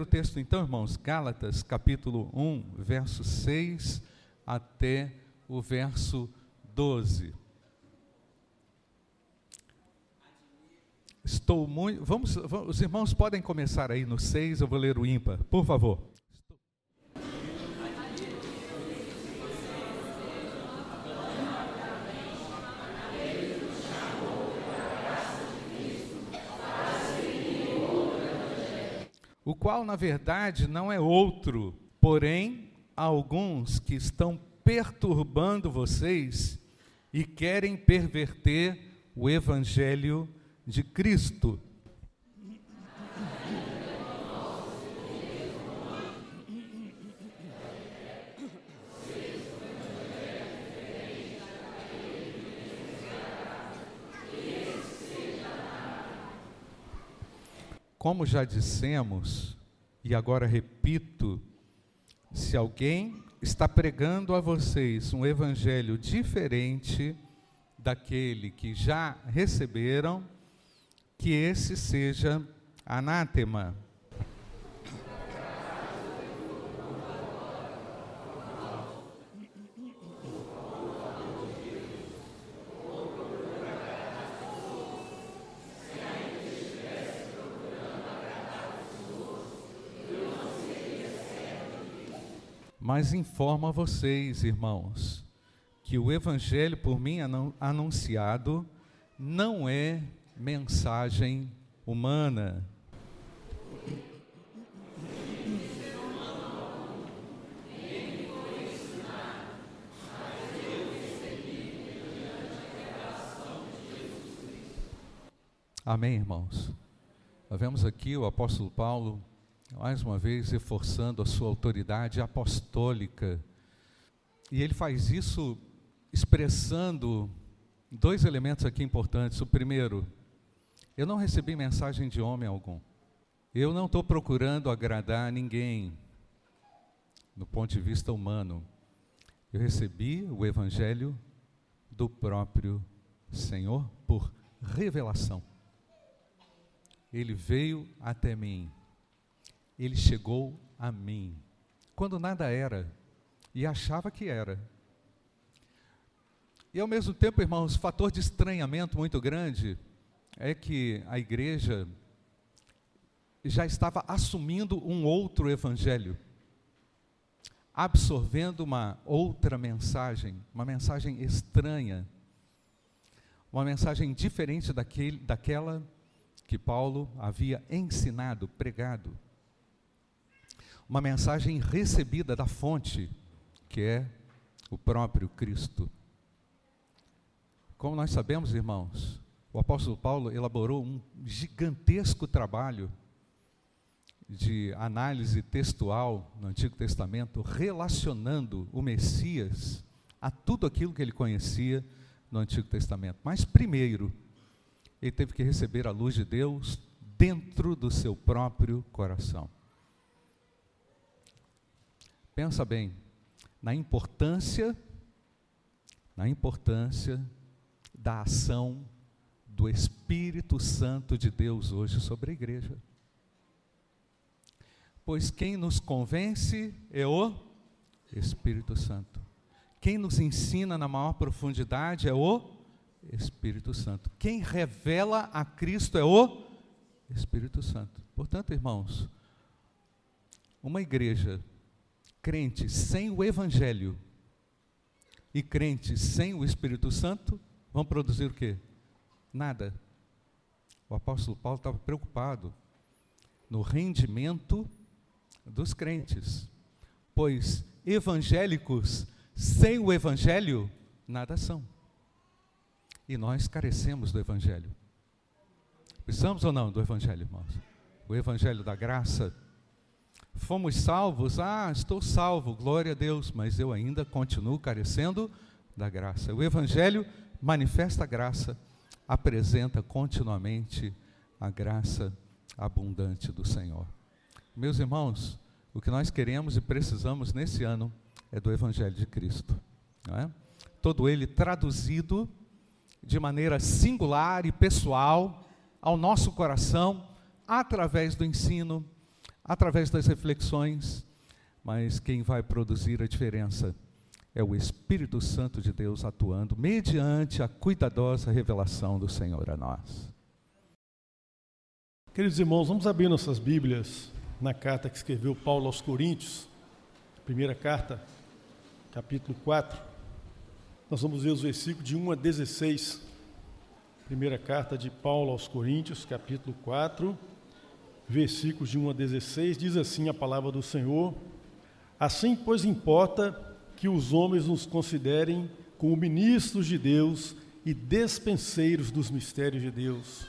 o texto então, irmãos, Gálatas, capítulo 1, verso 6 até o verso 12. Estou muito. Vamos, vamos, os irmãos podem começar aí no 6, eu vou ler o ímpar, por favor. O qual na verdade não é outro, porém alguns que estão perturbando vocês e querem perverter o evangelho de Cristo. Como já dissemos, e agora repito, se alguém está pregando a vocês um evangelho diferente daquele que já receberam, que esse seja anátema. Mas informo a vocês, irmãos, que o evangelho por mim anunciado não é mensagem humana. Amém, irmãos? Nós vemos aqui o apóstolo Paulo mais uma vez reforçando a sua autoridade apostólica. E ele faz isso expressando dois elementos aqui importantes. O primeiro, eu não recebi mensagem de homem algum. Eu não estou procurando agradar a ninguém, no ponto de vista humano. Eu recebi o Evangelho do próprio Senhor por revelação. Ele veio até mim ele chegou a mim, quando nada era, e achava que era. E ao mesmo tempo, irmãos, fator de estranhamento muito grande é que a igreja já estava assumindo um outro evangelho, absorvendo uma outra mensagem, uma mensagem estranha, uma mensagem diferente daquele, daquela que Paulo havia ensinado, pregado uma mensagem recebida da fonte, que é o próprio Cristo. Como nós sabemos, irmãos, o apóstolo Paulo elaborou um gigantesco trabalho de análise textual no Antigo Testamento, relacionando o Messias a tudo aquilo que ele conhecia no Antigo Testamento. Mas primeiro, ele teve que receber a luz de Deus dentro do seu próprio coração. Pensa bem na importância na importância da ação do Espírito Santo de Deus hoje sobre a igreja. Pois quem nos convence é o Espírito Santo. Quem nos ensina na maior profundidade é o Espírito Santo. Quem revela a Cristo é o Espírito Santo. Portanto, irmãos, uma igreja crente sem o Evangelho e crente sem o Espírito Santo vão produzir o quê? Nada. O apóstolo Paulo estava preocupado no rendimento dos crentes, pois evangélicos sem o Evangelho nada são. E nós carecemos do Evangelho. Precisamos ou não do Evangelho, irmãos? O Evangelho da graça Fomos salvos? Ah, estou salvo, glória a Deus, mas eu ainda continuo carecendo da graça. O Evangelho manifesta a graça, apresenta continuamente a graça abundante do Senhor. Meus irmãos, o que nós queremos e precisamos nesse ano é do Evangelho de Cristo. É? Todo ele traduzido de maneira singular e pessoal ao nosso coração, através do ensino, através das reflexões, mas quem vai produzir a diferença é o Espírito Santo de Deus atuando mediante a cuidadosa revelação do Senhor a nós. Queridos irmãos, vamos abrir nossas Bíblias na carta que escreveu Paulo aos Coríntios, primeira carta, capítulo 4. Nós vamos ver os versículos de 1 a 16. Primeira carta de Paulo aos Coríntios, capítulo 4, versículos de 1 a 16, diz assim a palavra do Senhor: Assim, pois, importa que os homens nos considerem como ministros de Deus e despenseiros dos mistérios de Deus.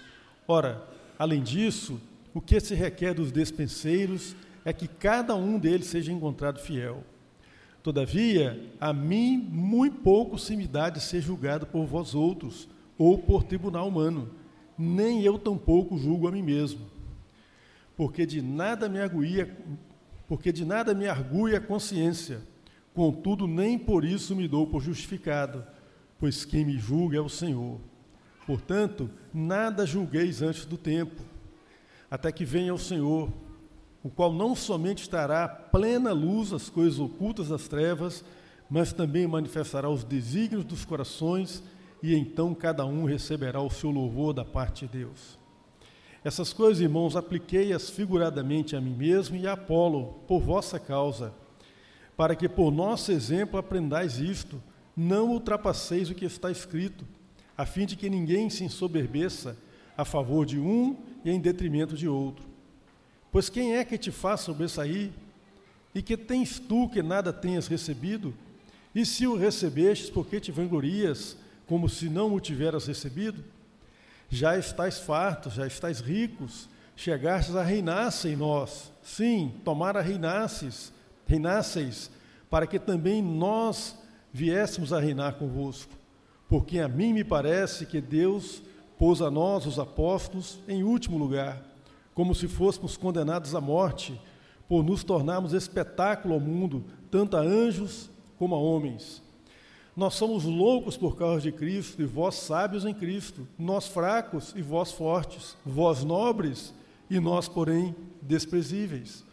Ora, além disso, o que se requer dos despenseiros é que cada um deles seja encontrado fiel. Todavia, a mim muito pouco se me dá de ser julgado por vós outros, ou por tribunal humano, nem eu tampouco julgo a mim mesmo. Porque de nada me arguia, porque de nada me argui a consciência. Contudo, nem por isso me dou por justificado, pois quem me julga é o Senhor. Portanto, nada julgueis antes do tempo, até que venha o Senhor, o qual não somente estará plena luz as coisas ocultas das trevas, mas também manifestará os desígnios dos corações e então cada um receberá o seu louvor da parte de Deus. Essas coisas, irmãos, apliquei-as figuradamente a mim mesmo e a Apolo, por vossa causa, para que por nosso exemplo aprendais isto, não ultrapasseis o que está escrito, a fim de que ninguém se ensoberbeça a favor de um e em detrimento de outro. Pois quem é que te faz sobressair? E que tens tu que nada tenhas recebido? E se o recebestes, por que te vanglorias? como se não o tiveras recebido? Já estáis fartos, já estáis ricos, chegastes a reinar em nós. Sim, tomara reinasses, reinasseis, para que também nós viéssemos a reinar convosco. Porque a mim me parece que Deus pôs a nós, os apóstolos, em último lugar, como se fôssemos condenados à morte, por nos tornarmos espetáculo ao mundo, tanto a anjos como a homens. Nós somos loucos por causa de Cristo, e vós sábios em Cristo, nós fracos e vós fortes, vós nobres e nós, porém, desprezíveis.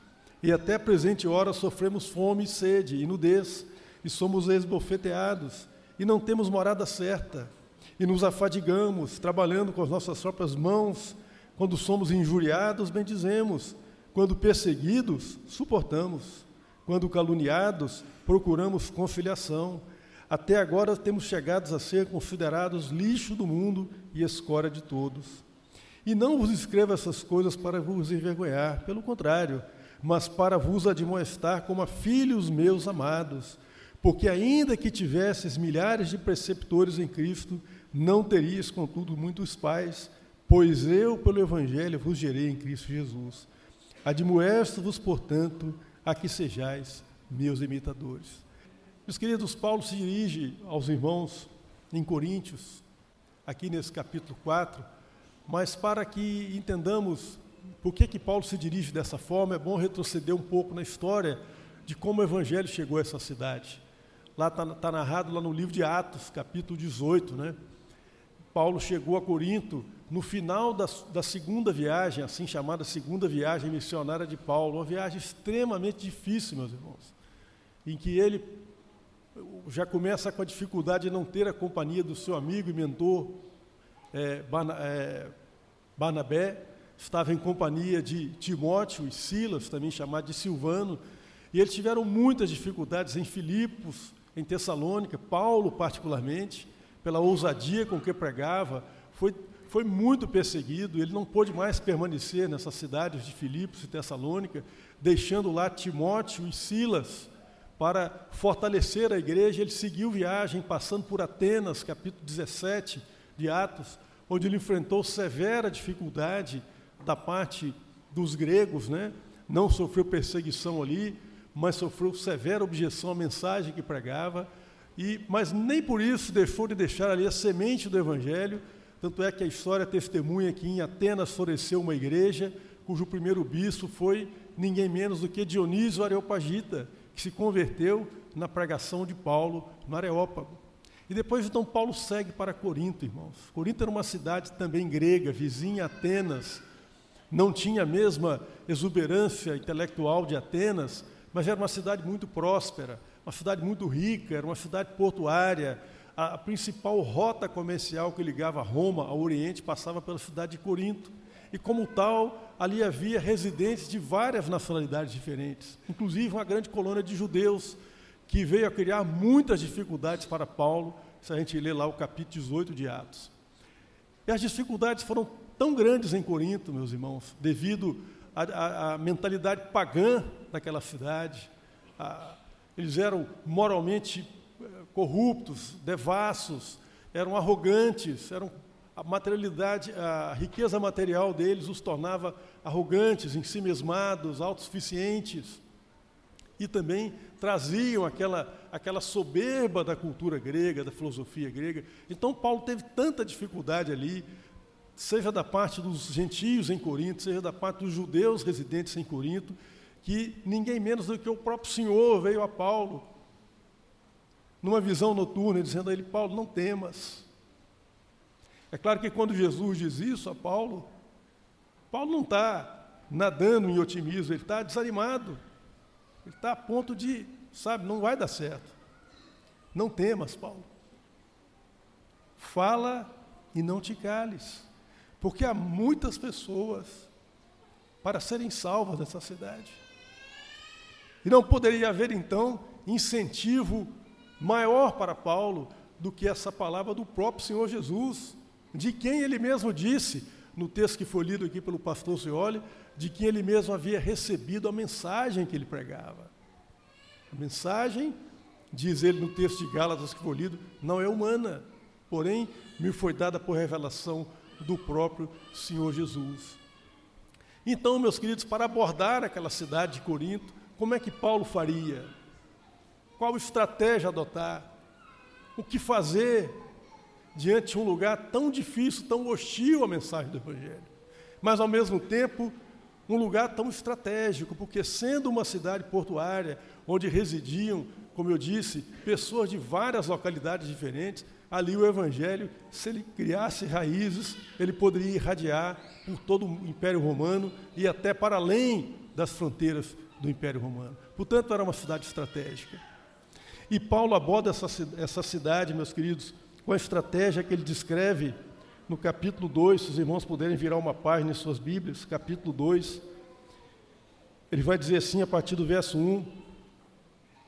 E até presente hora sofremos fome e sede e nudez, e somos esbofeteados, e não temos morada certa, e nos afadigamos, trabalhando com as nossas próprias mãos. Quando somos injuriados, bendizemos. Quando perseguidos, suportamos. Quando caluniados, procuramos conciliação até agora temos chegado a ser considerados lixo do mundo e escória de todos. E não vos escrevo essas coisas para vos envergonhar, pelo contrário, mas para vos admoestar como a filhos meus amados, porque ainda que tivesses milhares de preceptores em Cristo, não terias, contudo, muitos pais, pois eu, pelo Evangelho, vos gerei em Cristo Jesus. Admoesto-vos, portanto, a que sejais meus imitadores. Meus queridos, Paulo se dirige aos irmãos em Coríntios, aqui nesse capítulo 4, mas para que entendamos por que, que Paulo se dirige dessa forma, é bom retroceder um pouco na história de como o Evangelho chegou a essa cidade. Lá está tá narrado lá no livro de Atos, capítulo 18, né? Paulo chegou a Corinto no final da, da segunda viagem, assim chamada segunda viagem missionária de Paulo, uma viagem extremamente difícil, meus irmãos, em que ele já começa com a dificuldade de não ter a companhia do seu amigo e mentor é, é, Barnabé, estava em companhia de Timóteo e Silas, também chamado de Silvano, e eles tiveram muitas dificuldades em Filipos, em Tessalônica, Paulo particularmente, pela ousadia com que pregava, foi, foi muito perseguido, ele não pôde mais permanecer nessas cidades de Filipos e Tessalônica, deixando lá Timóteo e Silas, para fortalecer a igreja, ele seguiu viagem, passando por Atenas, capítulo 17 de Atos, onde ele enfrentou severa dificuldade da parte dos gregos, né? não sofreu perseguição ali, mas sofreu severa objeção à mensagem que pregava, e, mas nem por isso deixou de deixar ali a semente do Evangelho, tanto é que a história testemunha que em Atenas floresceu uma igreja, cujo primeiro bispo foi ninguém menos do que Dionísio Areopagita, que se converteu na pregação de Paulo no Areópago. E depois então Paulo segue para Corinto, irmãos. Corinto era uma cidade também grega, vizinha a Atenas, não tinha a mesma exuberância intelectual de Atenas, mas era uma cidade muito próspera, uma cidade muito rica, era uma cidade portuária. A principal rota comercial que ligava Roma ao Oriente passava pela cidade de Corinto. E, como tal, ali havia residentes de várias nacionalidades diferentes, inclusive uma grande colônia de judeus, que veio a criar muitas dificuldades para Paulo, se a gente ler lá o capítulo 18 de Atos. E as dificuldades foram tão grandes em Corinto, meus irmãos, devido à, mentalidade pagã daquela cidade. A, eles eram moralmente eh, corruptos, devassos, eram arrogantes, eram a materialidade, a riqueza material deles os tornava arrogantes, ensimesmados, autossuficientes. E também traziam aquela, aquela soberba da cultura grega, da filosofia grega. Então, Paulo teve tanta dificuldade ali, seja da parte dos gentios em Corinto, seja da parte dos judeus residentes em Corinto, que ninguém menos do que o próprio Senhor veio a Paulo, numa visão noturna, dizendo a ele: Paulo, não temas. É claro que quando Jesus diz isso a Paulo, Paulo não está nadando em otimismo, ele está desanimado. Ele está a ponto de, sabe, não vai dar certo. Não temas, Paulo. Fala e não te cales, porque há muitas pessoas para serem salvas nessa cidade. E não poderia haver, então, incentivo maior para Paulo do que essa palavra do próprio Senhor Jesus, de quem ele mesmo disse, no texto que foi lido aqui pelo pastor Cioli, de que ele mesmo havia recebido a mensagem que ele pregava. A mensagem, diz ele no texto de Gálatas que foi lido, não é humana, porém me foi dada por revelação do próprio Senhor Jesus. Então, meus queridos, para abordar aquela cidade de Corinto, como é que Paulo faria? Qual estratégia adotar? O que fazer diante de um lugar tão difícil, tão hostil à mensagem do Evangelho? Mas, ao mesmo tempo, um lugar tão estratégico, porque sendo uma cidade portuária, onde residiam, como eu disse, pessoas de várias localidades diferentes, ali o Evangelho, se ele criasse raízes, ele poderia irradiar por todo o Império Romano e até para além das fronteiras do Império Romano. Portanto, era uma cidade estratégica. E Paulo aborda essa, essa cidade, meus queridos, com a estratégia que ele descreve no capítulo 2, se os irmãos puderem virar uma página em suas Bíblias, capítulo 2, ele vai dizer assim a partir do verso 1: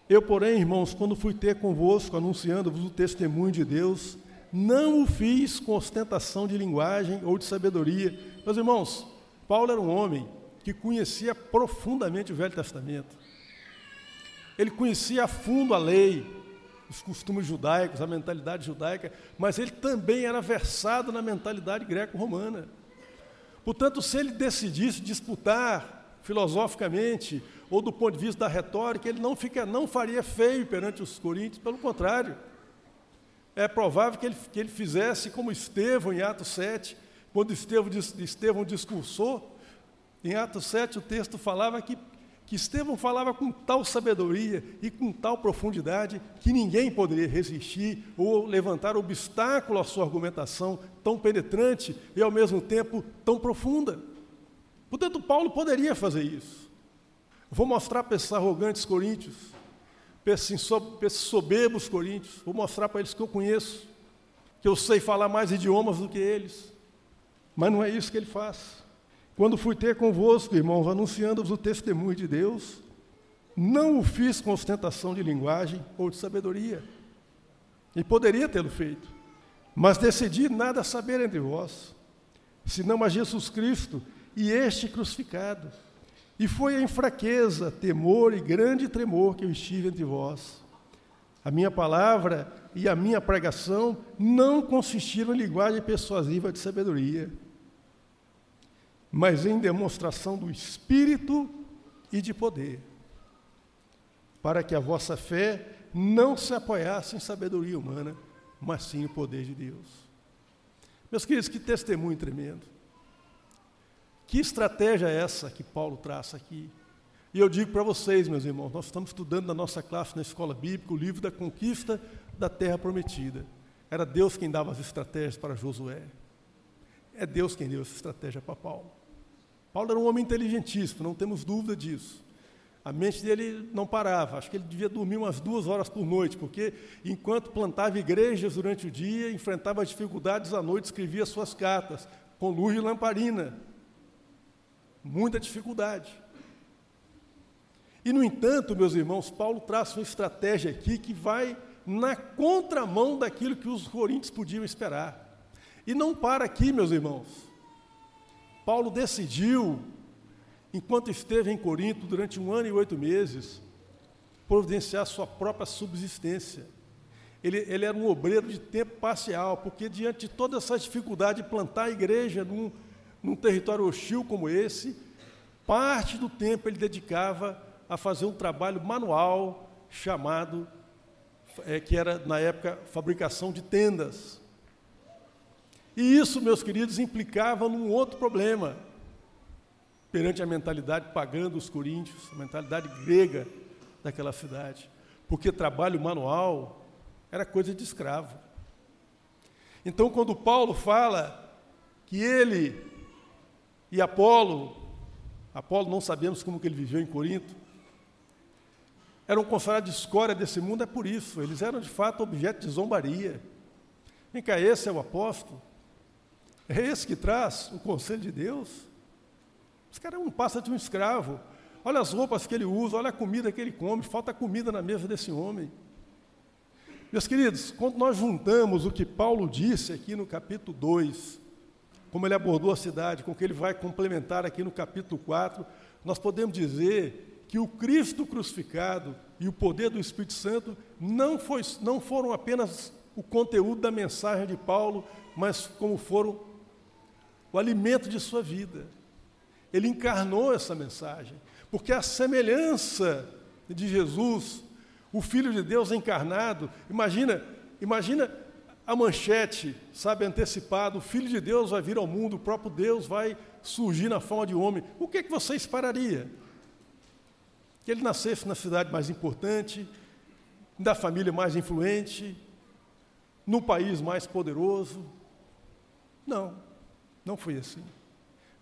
Eu, porém, irmãos, quando fui ter convosco, anunciando-vos o testemunho de Deus, não o fiz com ostentação de linguagem ou de sabedoria. Meus irmãos, Paulo era um homem que conhecia profundamente o Velho Testamento. Ele conhecia a fundo a lei, os costumes judaicos, a mentalidade judaica, mas ele também era versado na mentalidade greco-romana. Portanto, se ele decidisse disputar filosoficamente ou do ponto de vista da retórica, ele não, fica, não faria feio perante os coríntios, pelo contrário. É provável que ele, que ele fizesse como Estevão em Atos 7, quando Estevão, Estevão discursou, em Atos 7 o texto falava que que Estevão falava com tal sabedoria e com tal profundidade que ninguém poderia resistir ou levantar obstáculo à sua argumentação tão penetrante e ao mesmo tempo tão profunda. Portanto, Paulo poderia fazer isso. Vou mostrar para esses arrogantes coríntios, para esses soberbos coríntios, vou mostrar para eles que eu conheço, que eu sei falar mais idiomas do que eles. Mas não é isso que ele faz. Quando fui ter convosco, irmãos, anunciando-vos o testemunho de Deus, não o fiz com ostentação de linguagem ou de sabedoria. E poderia tê-lo feito, mas decidi nada saber entre vós, senão a Jesus Cristo e este crucificado. E foi em fraqueza, temor e grande tremor que eu estive entre vós. A minha palavra e a minha pregação não consistiram em linguagem persuasiva de sabedoria mas em demonstração do Espírito e de poder, para que a vossa fé não se apoiasse em sabedoria humana, mas sim no poder de Deus. Meus queridos, que testemunho tremendo. Que estratégia é essa que Paulo traça aqui? E eu digo para vocês, meus irmãos, nós estamos estudando na nossa classe na escola bíblica o livro da conquista da terra prometida. Era Deus quem dava as estratégias para Josué. É Deus quem deu essa estratégia para Paulo. Paulo era um homem inteligentíssimo, não temos dúvida disso. A mente dele não parava, acho que ele devia dormir umas duas horas por noite, porque enquanto plantava igrejas durante o dia, enfrentava dificuldades à noite, escrevia suas cartas, com luz de lamparina. Muita dificuldade. E, no entanto, meus irmãos, Paulo traz uma estratégia aqui que vai na contramão daquilo que os coríntios podiam esperar. E não para aqui, meus irmãos. Paulo decidiu enquanto esteve em Corinto durante um ano e oito meses, providenciar sua própria subsistência. Ele, ele, era um obreiro de tempo parcial, porque diante de toda essa dificuldade de plantar a igreja num, num território hostil como esse, parte do tempo ele dedicava a fazer um trabalho manual chamado, é, que era na época fabricação de tendas. E isso, meus queridos, implicava num outro problema perante a mentalidade pagã dos coríntios, a mentalidade grega daquela cidade, porque trabalho manual era coisa de escravo. Então, quando Paulo fala que ele e Apolo, Apolo não sabemos como que ele viveu em Corinto, eram considerados de escória desse mundo, é por isso, eles eram de fato objeto de zombaria. Vem cá, esse é o apóstolo? É esse que traz o conselho de Deus? Esse cara não passa de um escravo. Olha as roupas que ele usa, olha a comida que ele come, falta comida na mesa desse homem. Meus queridos, quando nós juntamos o que Paulo disse aqui no capítulo 2, como ele abordou a cidade, com o que ele vai complementar aqui no capítulo 4, nós podemos dizer que o Cristo crucificado e o poder do Espírito Santo não, foi, não foram apenas o conteúdo da mensagem de Paulo, mas como foram o alimento de sua vida. Ele encarnou essa mensagem, porque a semelhança de Jesus, o Filho de Deus encarnado, imagina, imagina a manchete, sabe, antecipado, o Filho de Deus vai vir ao mundo, o próprio Deus vai surgir na forma de homem. O que, é que você esperaria? Que ele nascesse na cidade mais importante, da família mais influente, no país mais poderoso? Não, não foi assim.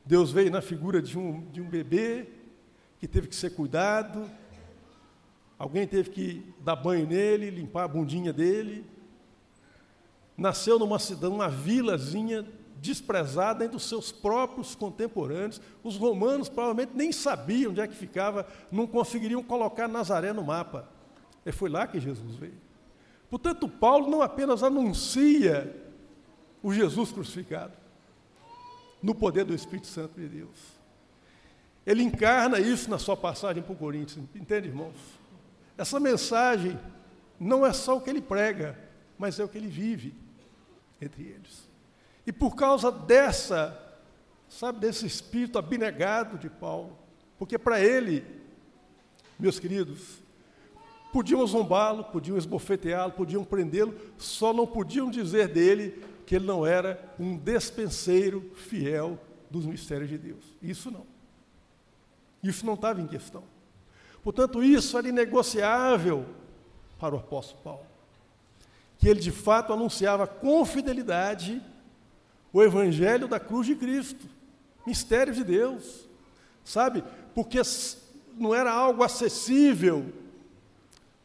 Deus veio na figura de um, de um bebê que teve que ser cuidado, alguém teve que dar banho nele, limpar a bundinha dele. Nasceu numa cidade, numa vilazinha desprezada entre os seus próprios contemporâneos. Os romanos provavelmente nem sabiam onde é que ficava, não conseguiriam colocar Nazaré no mapa. E foi lá que Jesus veio. Portanto, Paulo não apenas anuncia o Jesus crucificado, no poder do Espírito Santo de Deus. Ele encarna isso na sua passagem para o Coríntios, entende, irmãos? Essa mensagem não é só o que ele prega, mas é o que ele vive entre eles. E por causa dessa, sabe, desse espírito abnegado de Paulo, porque para ele, meus queridos, podiam zombá-lo, podiam esbofeteá-lo, podiam prendê-lo, só não podiam dizer dele que ele não era um despenseiro fiel dos mistérios de Deus. Isso não. Isso não estava em questão. Portanto, isso era inegociável para o apóstolo Paulo. Que ele de fato anunciava com fidelidade o evangelho da cruz de Cristo, mistério de Deus. Sabe? Porque não era algo acessível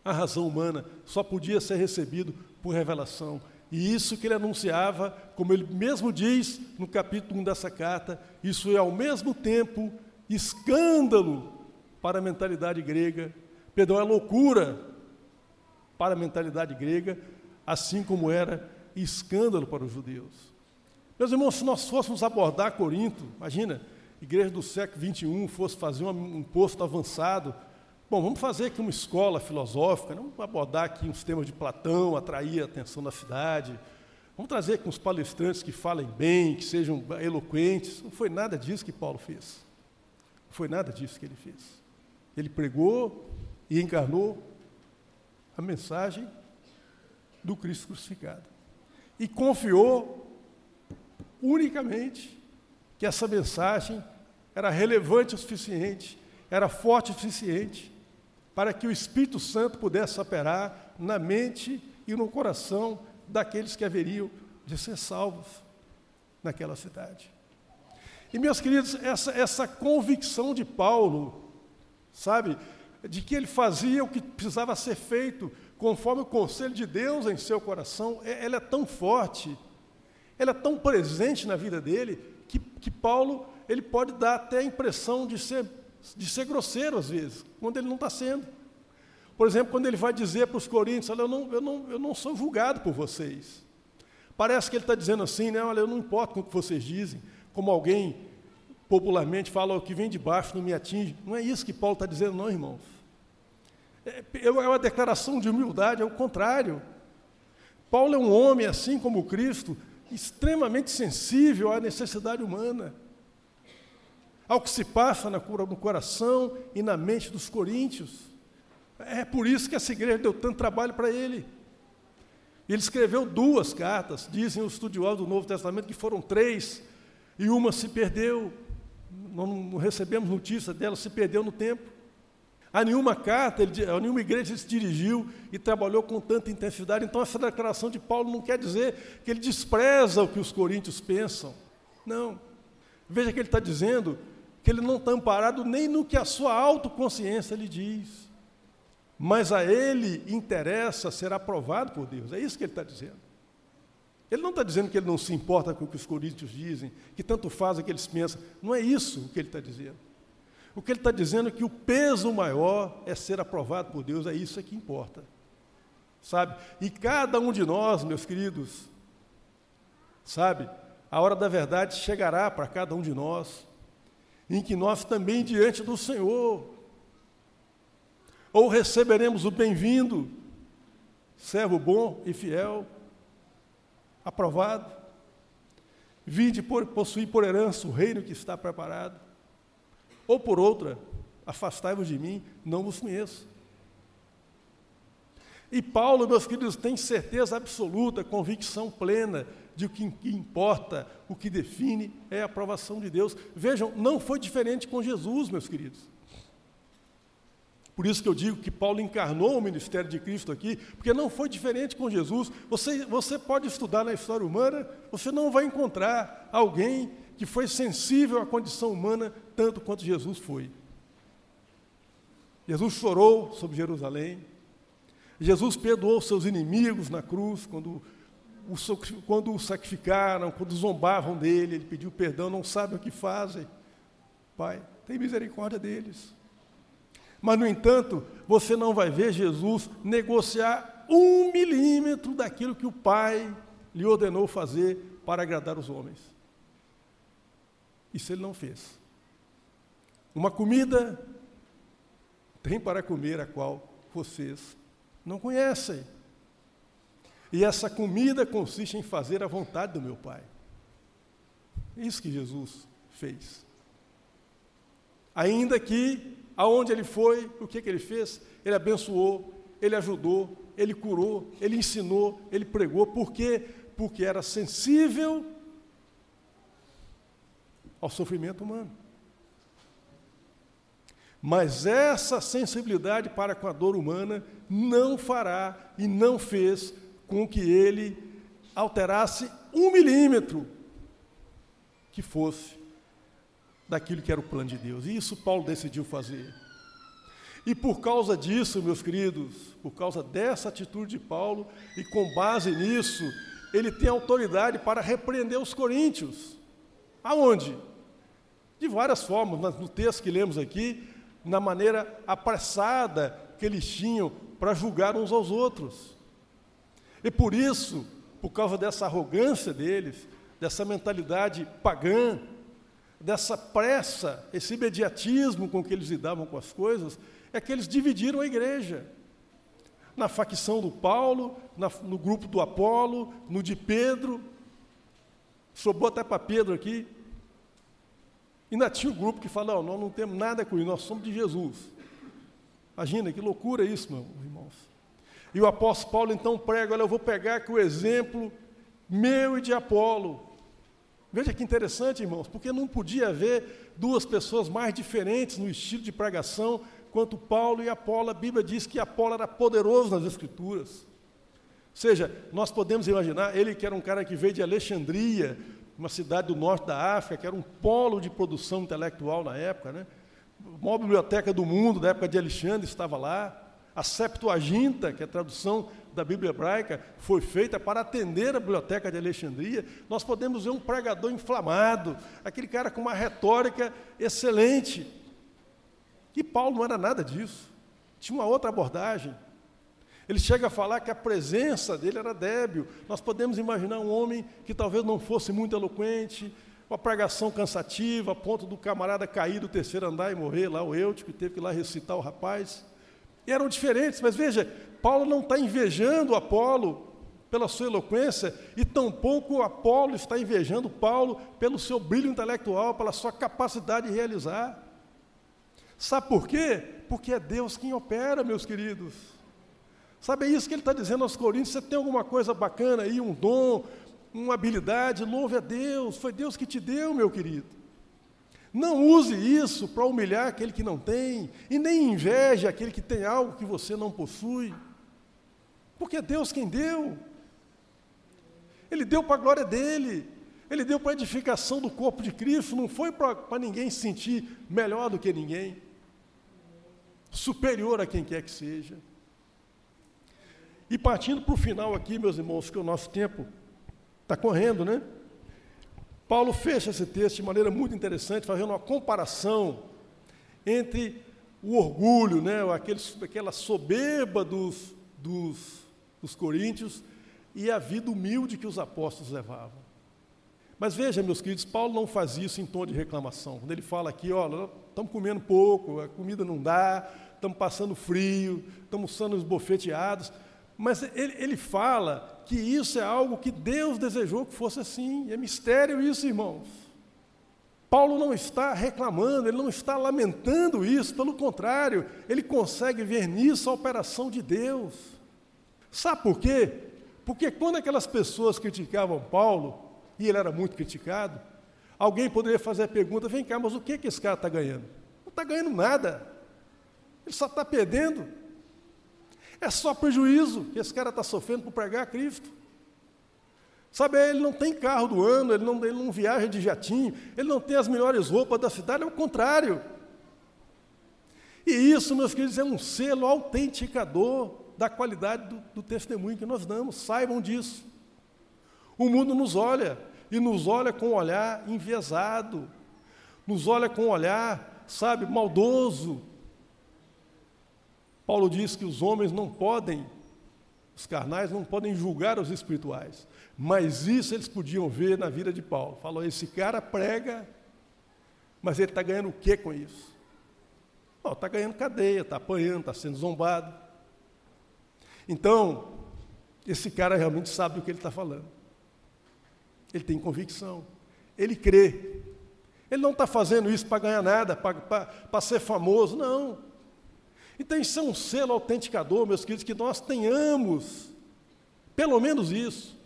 à razão humana, só podia ser recebido por revelação. E isso que ele anunciava, como ele mesmo diz no capítulo 1 dessa carta, isso é ao mesmo tempo escândalo para a mentalidade grega, perdão, é loucura para a mentalidade grega, assim como era escândalo para os judeus. Meus irmãos, se nós fôssemos abordar Corinto, imagina, igreja do século 21 fosse fazer um posto avançado Bom, vamos fazer aqui uma escola filosófica, vamos abordar aqui uns temas de Platão, atrair a atenção da cidade. Vamos trazer aqui uns palestrantes que falem bem, que sejam eloquentes. Não foi nada disso que Paulo fez. Não foi nada disso que ele fez. Ele pregou e encarnou a mensagem do Cristo crucificado. E confiou unicamente que essa mensagem era relevante o suficiente, era forte o suficiente para que o Espírito Santo pudesse operar na mente e no coração daqueles que haveriam de ser salvos naquela cidade. E, meus queridos, essa, essa convicção de Paulo, sabe, de que ele fazia o que precisava ser feito conforme o conselho de Deus em seu coração, é, ela é tão forte, ela é tão presente na vida dele, que, que Paulo ele pode dar até a impressão de ser, de ser grosseiro às vezes, quando ele não está sendo. Por exemplo, quando ele vai dizer para os coríntios, olha, eu não, eu, não, eu não sou julgado por vocês. Parece que ele está dizendo assim, né, olha, eu não importo com o que vocês dizem, como alguém popularmente fala, o que vem de baixo não me atinge. Não é isso que Paulo está dizendo, não, irmãos. É, é uma declaração de humildade, é o contrário. Paulo é um homem, assim como Cristo, extremamente sensível à necessidade humana, ao que se passa no coração e na mente dos coríntios. É por isso que essa igreja deu tanto trabalho para ele. Ele escreveu duas cartas, dizem os estudiosos do Novo Testamento que foram três, e uma se perdeu, não recebemos notícia dela, se perdeu no tempo. A nenhuma carta, a nenhuma igreja ele se dirigiu e trabalhou com tanta intensidade. Então, essa declaração de Paulo não quer dizer que ele despreza o que os coríntios pensam. Não. Veja que ele está dizendo que ele não está amparado nem no que a sua autoconsciência lhe diz. Mas a ele interessa ser aprovado por Deus. É isso que ele está dizendo. Ele não está dizendo que ele não se importa com o que os coríntios dizem, que tanto faz o que eles pensam. Não é isso o que ele está dizendo. O que ele está dizendo é que o peso maior é ser aprovado por Deus, é isso que importa. Sabe? E cada um de nós, meus queridos, sabe? A hora da verdade chegará para cada um de nós, em que nós também diante do Senhor, ou receberemos o bem-vindo, servo bom e fiel, aprovado, vinde por, possuir por herança o reino que está preparado, ou por outra, afastai-vos de mim, não vos conheço. E Paulo, meus queridos, tem certeza absoluta, convicção plena de o que importa, o que define é a aprovação de Deus. Vejam, não foi diferente com Jesus, meus queridos. Por isso que eu digo que Paulo encarnou o ministério de Cristo aqui, porque não foi diferente com Jesus. Você, você pode estudar na história humana, você não vai encontrar alguém que foi sensível à condição humana tanto quanto Jesus foi. Jesus chorou sobre Jerusalém. Jesus perdoou seus inimigos na cruz, quando quando o sacrificaram, quando zombavam dele, ele pediu perdão, não sabem o que fazem. Pai, tem misericórdia deles. Mas, no entanto, você não vai ver Jesus negociar um milímetro daquilo que o Pai lhe ordenou fazer para agradar os homens. Isso ele não fez. Uma comida tem para comer a qual vocês não conhecem. E essa comida consiste em fazer a vontade do meu Pai. É isso que Jesus fez. Ainda que, aonde ele foi, o que, que ele fez? Ele abençoou, ele ajudou, ele curou, ele ensinou, ele pregou. Por quê? Porque era sensível ao sofrimento humano. Mas essa sensibilidade para com a dor humana não fará e não fez com que ele alterasse um milímetro que fosse daquilo que era o plano de Deus. E isso Paulo decidiu fazer. E por causa disso, meus queridos, por causa dessa atitude de Paulo, e com base nisso, ele tem autoridade para repreender os coríntios. Aonde? de várias formas, no texto que lemos aqui, na maneira apressada que eles tinham para julgar uns aos outros. E por isso, por causa dessa arrogância deles, dessa mentalidade pagã, dessa pressa, esse imediatismo com que eles lidavam com as coisas, é que eles dividiram a igreja. Na facção do Paulo, na, no grupo do Apolo, no de Pedro. Sobrou até para Pedro aqui, Ainda tinha um grupo que fala, não, nós não temos nada com isso, nós somos de Jesus. Imagina, que loucura isso, irmãos. E o apóstolo Paulo então prega, olha, eu vou pegar aqui o exemplo meu e de Apolo. Veja que interessante, irmãos, porque não podia haver duas pessoas mais diferentes no estilo de pregação quanto Paulo e Apolo. A Bíblia diz que Apolo era poderoso nas Escrituras. Ou seja, nós podemos imaginar, ele que era um cara que veio de Alexandria, uma cidade do norte da África, que era um polo de produção intelectual na época, né? A maior biblioteca do mundo, da época de Alexandre, estava lá. A Septuaginta, que é a tradução da Bíblia hebraica, foi feita para atender a biblioteca de Alexandria. Nós podemos ver um pregador inflamado, aquele cara com uma retórica excelente. E Paulo não era nada disso. Tinha uma outra abordagem. Ele chega a falar que a presença dele era débil. Nós podemos imaginar um homem que talvez não fosse muito eloquente, uma pregação cansativa, a ponto do camarada cair do terceiro andar e morrer lá, o Eutico, que teve que ir lá recitar o rapaz. E eram diferentes, mas veja, Paulo não está invejando Apolo pela sua eloquência, e tampouco Apolo está invejando Paulo pelo seu brilho intelectual, pela sua capacidade de realizar. Sabe por quê? Porque é Deus quem opera, meus queridos. Sabe, é isso que ele está dizendo aos Coríntios: você tem alguma coisa bacana aí, um dom, uma habilidade, louve a Deus, foi Deus que te deu, meu querido. Não use isso para humilhar aquele que não tem, e nem inveje aquele que tem algo que você não possui, porque é Deus quem deu. Ele deu para a glória dele, ele deu para a edificação do corpo de Cristo, não foi para ninguém se sentir melhor do que ninguém, superior a quem quer que seja. E partindo para o final aqui, meus irmãos, que o nosso tempo está correndo, né? Paulo fecha esse texto de maneira muito interessante, fazendo uma comparação entre o orgulho, né, aquela soberba dos, dos, dos coríntios e a vida humilde que os apóstolos levavam. Mas veja, meus queridos, Paulo não faz isso em tom de reclamação. Quando ele fala aqui, olha, estamos comendo pouco, a comida não dá, estamos passando frio, estamos sendo esbofeteados. Mas ele, ele fala que isso é algo que Deus desejou que fosse assim. É mistério isso, irmãos. Paulo não está reclamando, ele não está lamentando isso, pelo contrário, ele consegue ver nisso a operação de Deus. Sabe por quê? Porque quando aquelas pessoas criticavam Paulo, e ele era muito criticado, alguém poderia fazer a pergunta: vem cá, mas o que, que esse cara está ganhando? Não está ganhando nada, ele só está perdendo. É só prejuízo que esse cara está sofrendo por pregar Cristo. Sabe, ele não tem carro do ano, ele não, ele não viaja de jatinho, ele não tem as melhores roupas da cidade, é o contrário. E isso, meus queridos, é um selo autenticador da qualidade do, do testemunho que nós damos, saibam disso. O mundo nos olha, e nos olha com um olhar enviesado, nos olha com um olhar, sabe, maldoso, Paulo diz que os homens não podem, os carnais não podem julgar os espirituais, mas isso eles podiam ver na vida de Paulo. Falou: esse cara prega, mas ele está ganhando o que com isso? Está ganhando cadeia, está apanhando, está sendo zombado. Então, esse cara realmente sabe o que ele está falando. Ele tem convicção, ele crê. Ele não está fazendo isso para ganhar nada, para ser famoso, não. Então, isso é um selo autenticador, meus queridos, que nós tenhamos, pelo menos isso,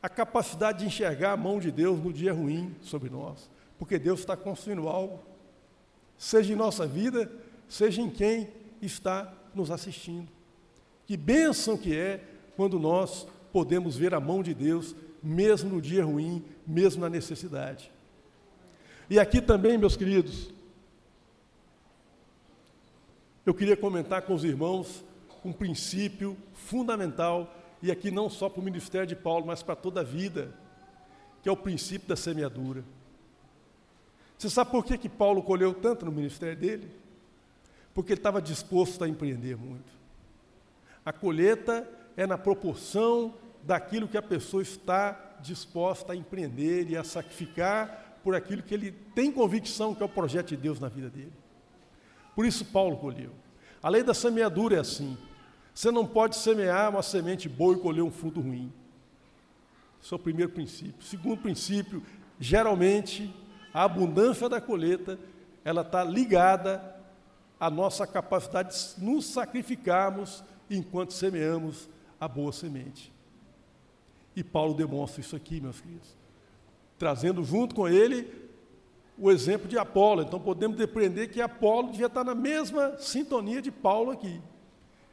a capacidade de enxergar a mão de Deus no dia ruim sobre nós, porque Deus está construindo algo, seja em nossa vida, seja em quem está nos assistindo. Que bênção que é quando nós podemos ver a mão de Deus, mesmo no dia ruim, mesmo na necessidade. E aqui também, meus queridos, eu queria comentar com os irmãos um princípio fundamental, e aqui não só para o ministério de Paulo, mas para toda a vida, que é o princípio da semeadura. Você sabe por que, que Paulo colheu tanto no ministério dele? Porque ele estava disposto a empreender muito. A colheita é na proporção daquilo que a pessoa está disposta a empreender e a sacrificar por aquilo que ele tem convicção que é o projeto de Deus na vida dele. Por isso Paulo colheu. A lei da semeadura é assim. Você não pode semear uma semente boa e colher um fruto ruim. Esse é o primeiro princípio. Segundo princípio, geralmente a abundância da colheita ela está ligada à nossa capacidade de nos sacrificarmos enquanto semeamos a boa semente. E Paulo demonstra isso aqui, meus queridos, trazendo junto com ele o exemplo de Apolo. Então podemos depreender que Apolo devia estar na mesma sintonia de Paulo aqui.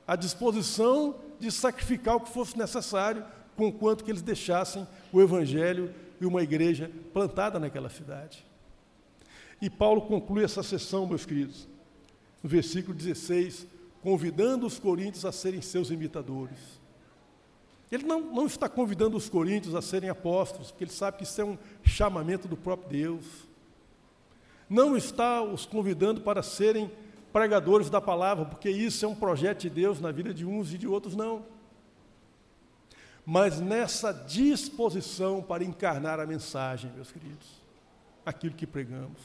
A disposição de sacrificar o que fosse necessário, com quanto que eles deixassem o evangelho e uma igreja plantada naquela cidade. E Paulo conclui essa sessão, meus queridos, no versículo 16, convidando os coríntios a serem seus imitadores. Ele não, não está convidando os coríntios a serem apóstolos, porque ele sabe que isso é um chamamento do próprio Deus. Não está os convidando para serem pregadores da palavra, porque isso é um projeto de Deus na vida de uns e de outros, não. Mas nessa disposição para encarnar a mensagem, meus queridos, aquilo que pregamos.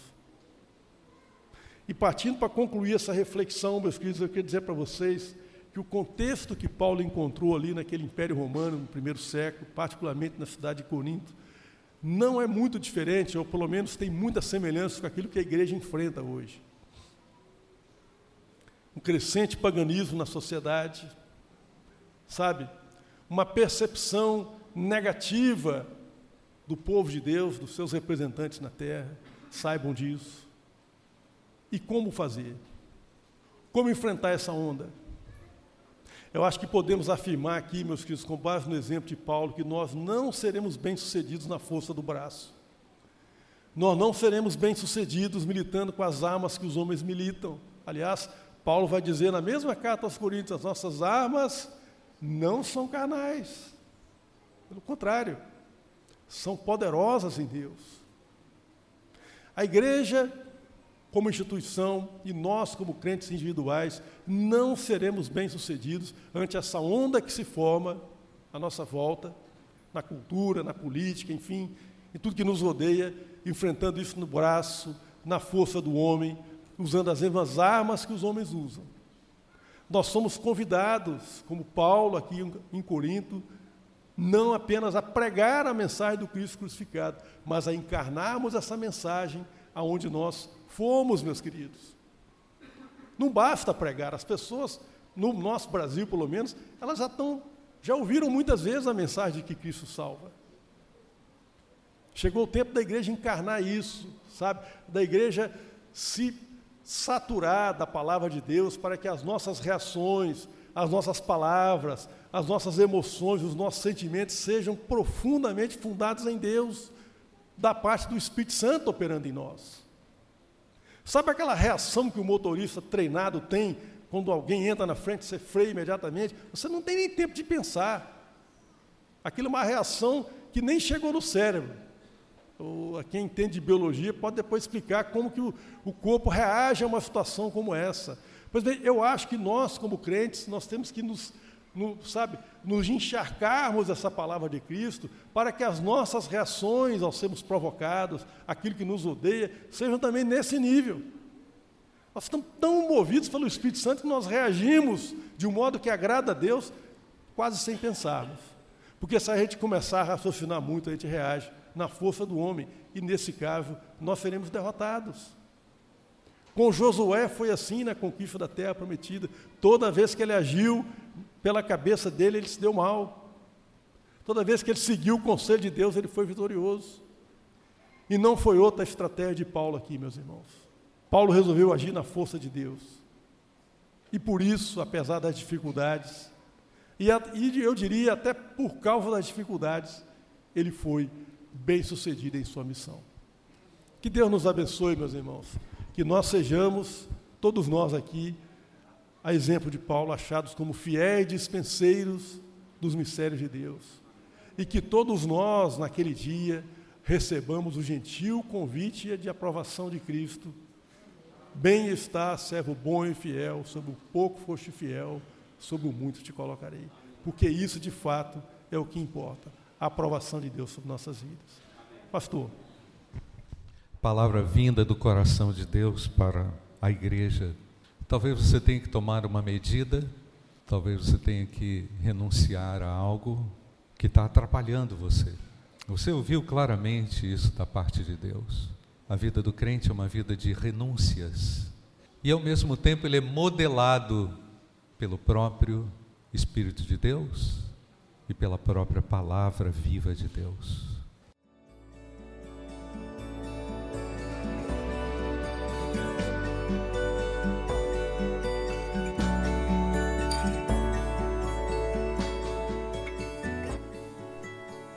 E partindo para concluir essa reflexão, meus queridos, eu queria dizer para vocês que o contexto que Paulo encontrou ali naquele Império Romano no primeiro século, particularmente na cidade de Corinto, não é muito diferente, ou pelo menos tem muita semelhança com aquilo que a igreja enfrenta hoje um crescente paganismo na sociedade, sabe? Uma percepção negativa do povo de Deus, dos seus representantes na terra, saibam disso. E como fazer? Como enfrentar essa onda? Eu acho que podemos afirmar aqui, meus queridos, com base no exemplo de Paulo, que nós não seremos bem-sucedidos na força do braço. Nós não seremos bem-sucedidos militando com as armas que os homens militam. Aliás, Paulo vai dizer na mesma carta aos Coríntios: as nossas armas não são carnais. Pelo contrário, são poderosas em Deus. A igreja, como instituição, e nós, como crentes individuais, não seremos bem-sucedidos ante essa onda que se forma à nossa volta, na cultura, na política, enfim, em tudo que nos rodeia, enfrentando isso no braço, na força do homem, usando as mesmas armas que os homens usam. Nós somos convidados, como Paulo aqui em Corinto, não apenas a pregar a mensagem do Cristo crucificado, mas a encarnarmos essa mensagem aonde nós fomos, meus queridos. Não basta pregar, as pessoas, no nosso Brasil pelo menos, elas já estão, já ouviram muitas vezes a mensagem de que Cristo salva. Chegou o tempo da igreja encarnar isso, sabe? Da igreja se saturar da palavra de Deus para que as nossas reações, as nossas palavras, as nossas emoções, os nossos sentimentos sejam profundamente fundados em Deus, da parte do Espírito Santo operando em nós. Sabe aquela reação que o motorista treinado tem quando alguém entra na frente, você freia imediatamente? Você não tem nem tempo de pensar. Aquilo é uma reação que nem chegou no cérebro quem entende de biologia pode depois explicar como que o, o corpo reage a uma situação como essa. Pois bem, eu acho que nós, como crentes, nós temos que nos, no, sabe, nos encharcarmos essa palavra de Cristo para que as nossas reações ao sermos provocados, aquilo que nos odeia, sejam também nesse nível. Nós estamos tão movidos pelo Espírito Santo que nós reagimos de um modo que agrada a Deus, quase sem pensarmos. Porque se a gente começar a raciocinar muito, a gente reage na força do homem, e nesse caso nós seremos derrotados. Com Josué foi assim na conquista da terra prometida. Toda vez que ele agiu pela cabeça dele, ele se deu mal. Toda vez que ele seguiu o conselho de Deus, ele foi vitorioso. E não foi outra estratégia de Paulo aqui, meus irmãos. Paulo resolveu agir na força de Deus. E por isso, apesar das dificuldades, e, eu diria até por causa das dificuldades, ele foi bem-sucedido em sua missão. Que Deus nos abençoe, meus irmãos. Que nós sejamos, todos nós aqui, a exemplo de Paulo, achados como fiéis dispenseiros dos mistérios de Deus. E que todos nós, naquele dia, recebamos o gentil convite de aprovação de Cristo. Bem está, servo bom e fiel, sobre o pouco foste fiel, sobre o muito te colocarei. Porque isso, de fato, é o que importa a aprovação de Deus sobre nossas vidas. Pastor. Palavra vinda do coração de Deus para a igreja. Talvez você tenha que tomar uma medida, talvez você tenha que renunciar a algo que está atrapalhando você. Você ouviu claramente isso da parte de Deus. A vida do crente é uma vida de renúncias. E ao mesmo tempo ele é modelado pelo próprio Espírito de Deus e pela própria palavra viva de Deus.